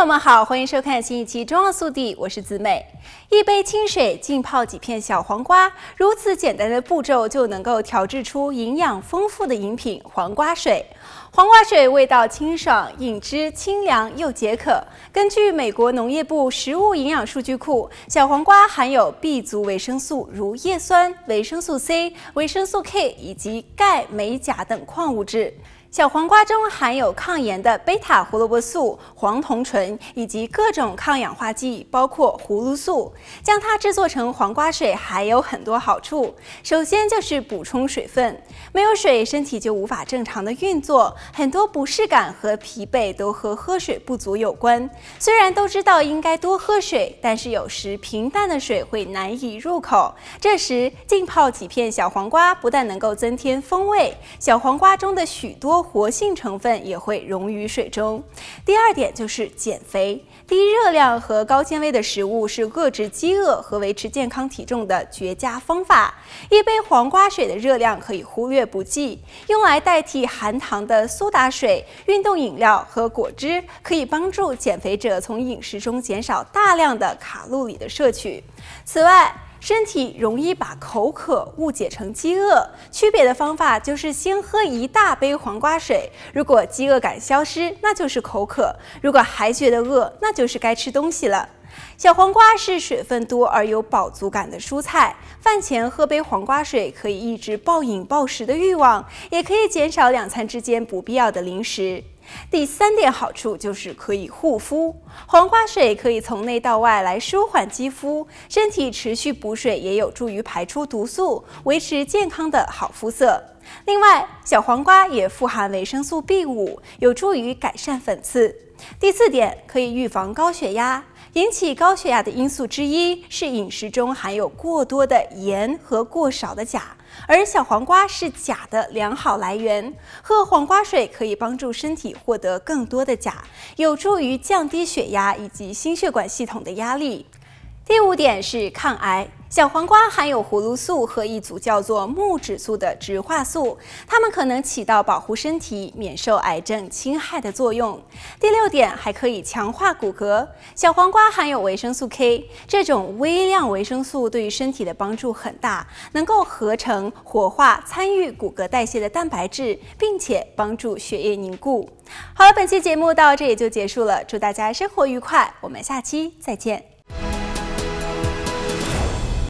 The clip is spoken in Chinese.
朋友们好，欢迎收看新一期《中澳速递》，我是子美。一杯清水浸泡几片小黄瓜，如此简单的步骤就能够调制出营养丰富的饮品——黄瓜水。黄瓜水味道清爽，饮之清凉又解渴。根据美国农业部食物营养数据库，小黄瓜含有 B 族维生素，如叶酸、维生素 C、维生素 K 以及钙、镁、钾等矿物质。小黄瓜中含有抗炎的贝塔胡萝卜素、黄酮醇以及各种抗氧化剂，包括葫芦素。将它制作成黄瓜水还有很多好处。首先就是补充水分，没有水，身体就无法正常的运作，很多不适感和疲惫都和喝水不足有关。虽然都知道应该多喝水，但是有时平淡的水会难以入口。这时浸泡几片小黄瓜，不但能够增添风味，小黄瓜中的许多。活性成分也会溶于水中。第二点就是减肥，低热量和高纤维的食物是遏制饥饿和维持健康体重的绝佳方法。一杯黄瓜水的热量可以忽略不计，用来代替含糖的苏打水、运动饮料和果汁，可以帮助减肥者从饮食中减少大量的卡路里的摄取。此外，身体容易把口渴误解成饥饿，区别的方法就是先喝一大杯黄瓜水。如果饥饿感消失，那就是口渴；如果还觉得饿，那就是该吃东西了。小黄瓜是水分多而有饱足感的蔬菜，饭前喝杯黄瓜水可以抑制暴饮暴食的欲望，也可以减少两餐之间不必要的零食。第三点好处就是可以护肤，黄瓜水可以从内到外来舒缓肌肤，身体持续补水也有助于排出毒素，维持健康的好肤色。另外，小黄瓜也富含维生素 B5，有助于改善粉刺。第四点，可以预防高血压。引起高血压的因素之一是饮食中含有过多的盐和过少的钾，而小黄瓜是钾的良好来源。喝黄瓜水可以帮助身体获得更多的钾，有助于降低血压以及心血管系统的压力。第五点是抗癌。小黄瓜含有葫芦素和一组叫做木质素的植化素，它们可能起到保护身体免受癌症侵害的作用。第六点，还可以强化骨骼。小黄瓜含有维生素 K，这种微量维生素对于身体的帮助很大，能够合成、活化参与骨骼代谢的蛋白质，并且帮助血液凝固。好了，本期节目到这里就结束了，祝大家生活愉快，我们下期再见。